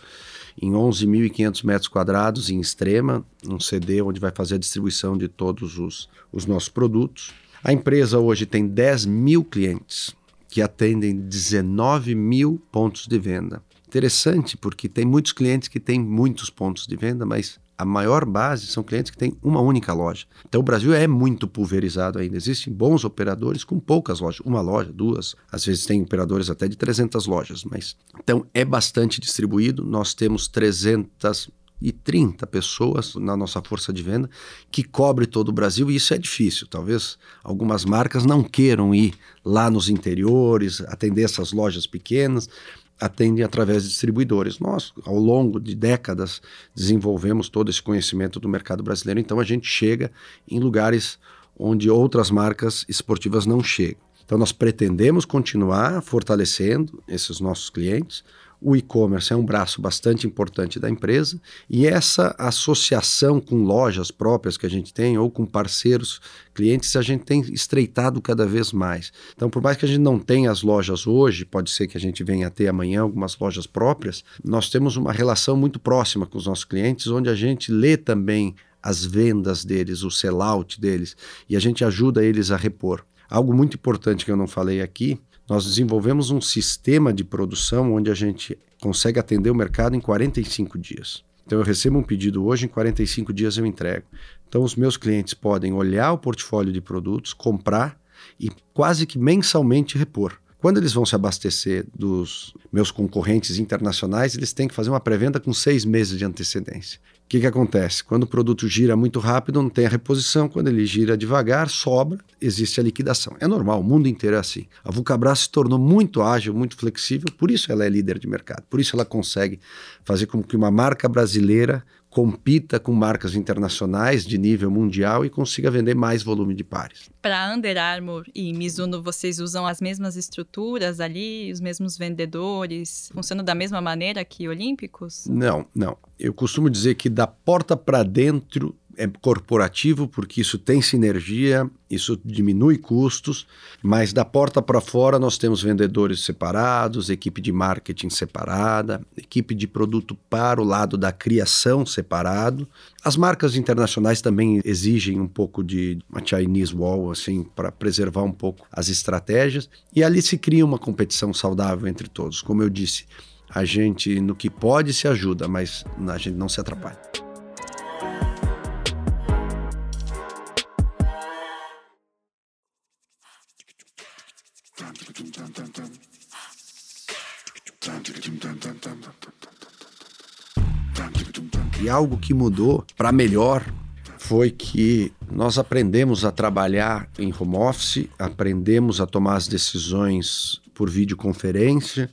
em 11.500 metros quadrados em Extrema, um CD onde vai fazer a distribuição de todos os, os nossos produtos. A empresa hoje tem 10 mil clientes que atendem 19 mil pontos de venda. Interessante, porque tem muitos clientes que têm muitos pontos de venda, mas a maior base são clientes que têm uma única loja. Então o Brasil é muito pulverizado ainda. Existem bons operadores com poucas lojas, uma loja, duas, às vezes tem operadores até de 300 lojas, mas então é bastante distribuído. Nós temos 300 e 30 pessoas na nossa força de venda que cobre todo o Brasil e isso é difícil. Talvez algumas marcas não queiram ir lá nos interiores, atender essas lojas pequenas, atendem através de distribuidores. Nós, ao longo de décadas, desenvolvemos todo esse conhecimento do mercado brasileiro, então a gente chega em lugares onde outras marcas esportivas não chegam. Então nós pretendemos continuar fortalecendo esses nossos clientes, o e-commerce é um braço bastante importante da empresa e essa associação com lojas próprias que a gente tem ou com parceiros clientes a gente tem estreitado cada vez mais. Então, por mais que a gente não tenha as lojas hoje, pode ser que a gente venha a ter amanhã algumas lojas próprias, nós temos uma relação muito próxima com os nossos clientes, onde a gente lê também as vendas deles, o sellout deles, e a gente ajuda eles a repor. Algo muito importante que eu não falei aqui nós desenvolvemos um sistema de produção onde a gente consegue atender o mercado em 45 dias. Então eu recebo um pedido hoje, em 45 dias eu entrego. Então os meus clientes podem olhar o portfólio de produtos, comprar e quase que mensalmente repor. Quando eles vão se abastecer dos meus concorrentes internacionais, eles têm que fazer uma pré-venda com seis meses de antecedência. O que, que acontece? Quando o produto gira muito rápido, não tem a reposição. Quando ele gira devagar, sobra, existe a liquidação. É normal, o mundo inteiro é assim. A Vulcabras se tornou muito ágil, muito flexível, por isso ela é líder de mercado. Por isso ela consegue fazer com que uma marca brasileira compita com marcas internacionais de nível mundial e consiga vender mais volume de pares. Para Under Armour e Mizuno, vocês usam as mesmas estruturas ali, os mesmos vendedores? Funcionam da mesma maneira que Olímpicos? Não, não. Eu costumo dizer que da porta para dentro é corporativo porque isso tem sinergia, isso diminui custos, mas da porta para fora nós temos vendedores separados, equipe de marketing separada, equipe de produto para o lado da criação separado. As marcas internacionais também exigem um pouco de uma Chinese wall assim para preservar um pouco as estratégias e ali se cria uma competição saudável entre todos. Como eu disse, a gente no que pode se ajuda, mas a gente não se atrapalha. E algo que mudou para melhor foi que nós aprendemos a trabalhar em home office, aprendemos a tomar as decisões por videoconferência,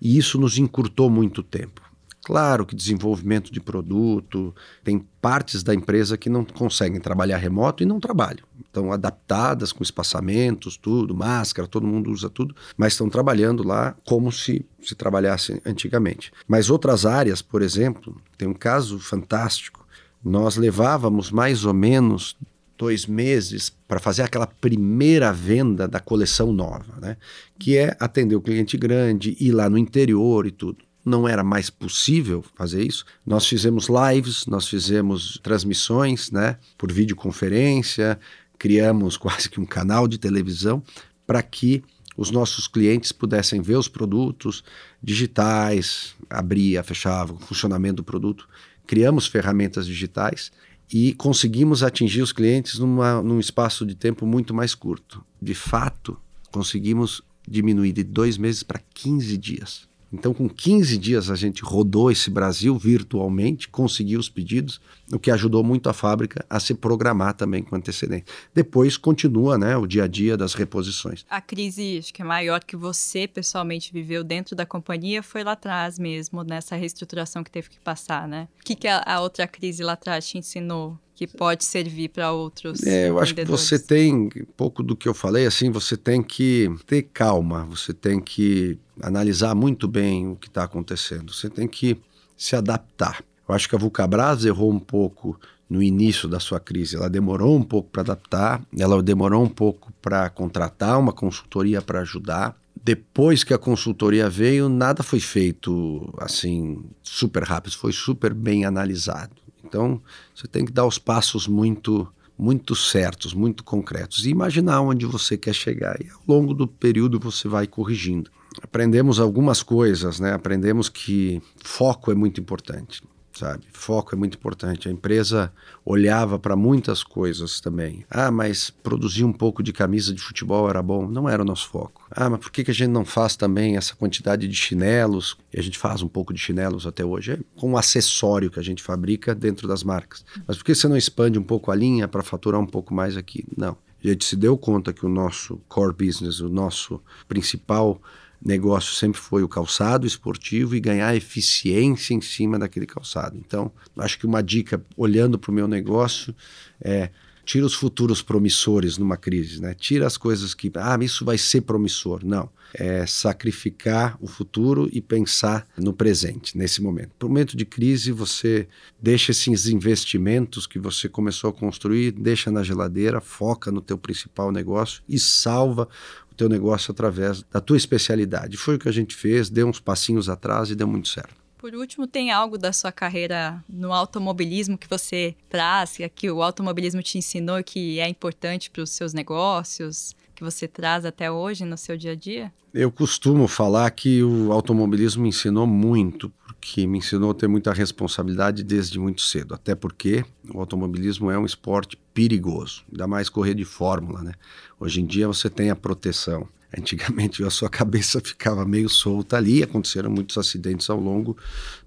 e isso nos encurtou muito tempo. Claro que desenvolvimento de produto, tem partes da empresa que não conseguem trabalhar remoto e não trabalham. Estão adaptadas com espaçamentos, tudo, máscara, todo mundo usa tudo, mas estão trabalhando lá como se se trabalhasse antigamente. Mas outras áreas, por exemplo, tem um caso fantástico. Nós levávamos mais ou menos dois meses para fazer aquela primeira venda da coleção nova, né? Que é atender o cliente grande, ir lá no interior e tudo não era mais possível fazer isso. Nós fizemos lives, nós fizemos transmissões, né, por videoconferência, criamos quase que um canal de televisão para que os nossos clientes pudessem ver os produtos digitais, abria, fechava, o funcionamento do produto. Criamos ferramentas digitais e conseguimos atingir os clientes numa, num espaço de tempo muito mais curto. De fato, conseguimos diminuir de dois meses para 15 dias. Então, com 15 dias, a gente rodou esse Brasil virtualmente, conseguiu os pedidos, o que ajudou muito a fábrica a se programar também com antecedência. Depois continua né, o dia a dia das reposições. A crise acho que é maior que você pessoalmente viveu dentro da companhia foi lá atrás mesmo, nessa reestruturação que teve que passar, né? O que, que a, a outra crise lá atrás te ensinou? que pode servir para outros. É, eu acho que você tem pouco do que eu falei, assim, você tem que ter calma, você tem que analisar muito bem o que está acontecendo, você tem que se adaptar. Eu acho que a Vulcabras errou um pouco no início da sua crise. Ela demorou um pouco para adaptar, ela demorou um pouco para contratar uma consultoria para ajudar. Depois que a consultoria veio, nada foi feito assim super rápido, foi super bem analisado. Então, você tem que dar os passos muito muito certos, muito concretos e imaginar onde você quer chegar. E ao longo do período você vai corrigindo. Aprendemos algumas coisas, né? Aprendemos que foco é muito importante sabe? Foco é muito importante. A empresa olhava para muitas coisas também. Ah, mas produzir um pouco de camisa de futebol era bom. Não era o nosso foco. Ah, mas por que, que a gente não faz também essa quantidade de chinelos? E a gente faz um pouco de chinelos até hoje. É com um acessório que a gente fabrica dentro das marcas. Mas por que você não expande um pouco a linha para faturar um pouco mais aqui? Não. A gente se deu conta que o nosso core business, o nosso principal negócio sempre foi o calçado esportivo e ganhar eficiência em cima daquele calçado. Então, acho que uma dica, olhando para o meu negócio, é tira os futuros promissores numa crise, né? Tira as coisas que, ah, isso vai ser promissor. Não. É sacrificar o futuro e pensar no presente, nesse momento. No momento de crise, você deixa esses investimentos que você começou a construir, deixa na geladeira, foca no teu principal negócio e salva teu negócio através da tua especialidade. Foi o que a gente fez, deu uns passinhos atrás e deu muito certo. Por último, tem algo da sua carreira no automobilismo que você traz, que o automobilismo te ensinou que é importante para os seus negócios, que você traz até hoje no seu dia a dia? Eu costumo falar que o automobilismo me ensinou muito, porque me ensinou a ter muita responsabilidade desde muito cedo. Até porque o automobilismo é um esporte perigoso, ainda mais correr de fórmula, né? Hoje em dia você tem a proteção. Antigamente a sua cabeça ficava meio solta ali, aconteceram muitos acidentes ao longo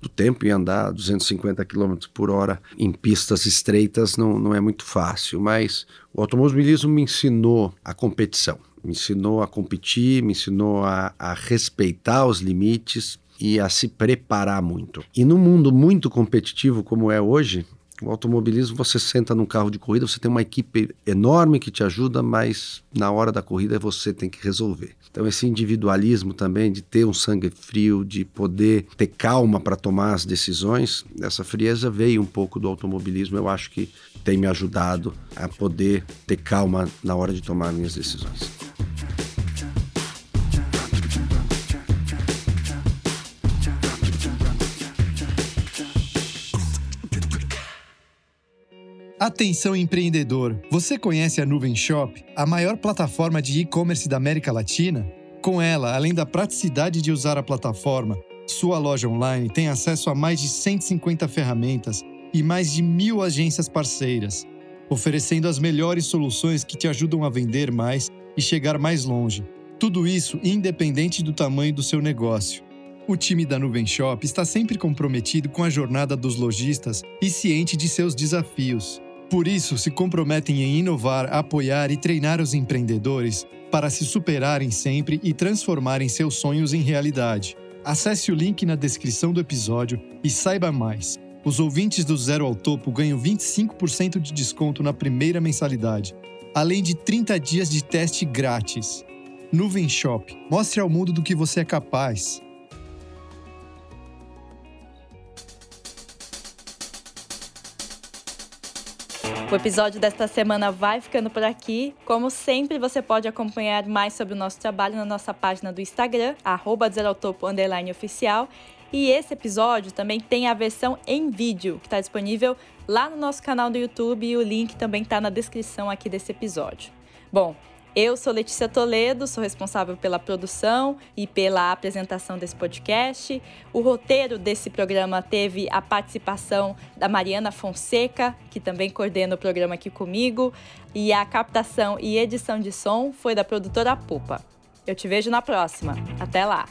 do tempo e andar 250 km por hora em pistas estreitas não, não é muito fácil, mas o automobilismo me ensinou a competição, me ensinou a competir, me ensinou a, a respeitar os limites e a se preparar muito. E num mundo muito competitivo como é hoje, O automobilismo, você senta num carro de corrida, você tem uma equipe enorme que te ajuda, mas na hora da corrida você tem que resolver. Então, esse individualismo também, de ter um sangue frio, de poder ter calma para tomar as decisões, essa frieza veio um pouco do automobilismo. Eu acho que tem me ajudado a poder ter calma na hora de tomar minhas decisões. Atenção empreendedor! Você conhece a Nuvem Shop, a maior plataforma de e-commerce da América Latina? Com ela, além da praticidade de usar a plataforma, sua loja online tem acesso a mais de 150 ferramentas e mais de mil agências parceiras, oferecendo as melhores soluções que te ajudam a vender mais e chegar mais longe. Tudo isso independente do tamanho do seu negócio. O time da Nuvem Shop está sempre comprometido com a jornada dos lojistas e ciente de seus desafios. Por isso, se comprometem em inovar, apoiar e treinar os empreendedores para se superarem sempre e transformarem seus sonhos em realidade. Acesse o link na descrição do episódio e saiba mais. Os ouvintes do Zero ao Topo ganham 25% de desconto na primeira mensalidade, além de 30 dias de teste grátis. Nuvem Shop. Mostre ao mundo do que você é capaz. O episódio desta semana vai ficando por aqui. Como sempre, você pode acompanhar mais sobre o nosso trabalho na nossa página do Instagram, oficial. E esse episódio também tem a versão em vídeo, que está disponível lá no nosso canal do YouTube e o link também está na descrição aqui desse episódio. Bom, eu sou Letícia Toledo, sou responsável pela produção e pela apresentação desse podcast. O roteiro desse programa teve a participação da Mariana Fonseca, que também coordena o programa aqui comigo, e a captação e edição de som foi da produtora Pupa. Eu te vejo na próxima. Até lá!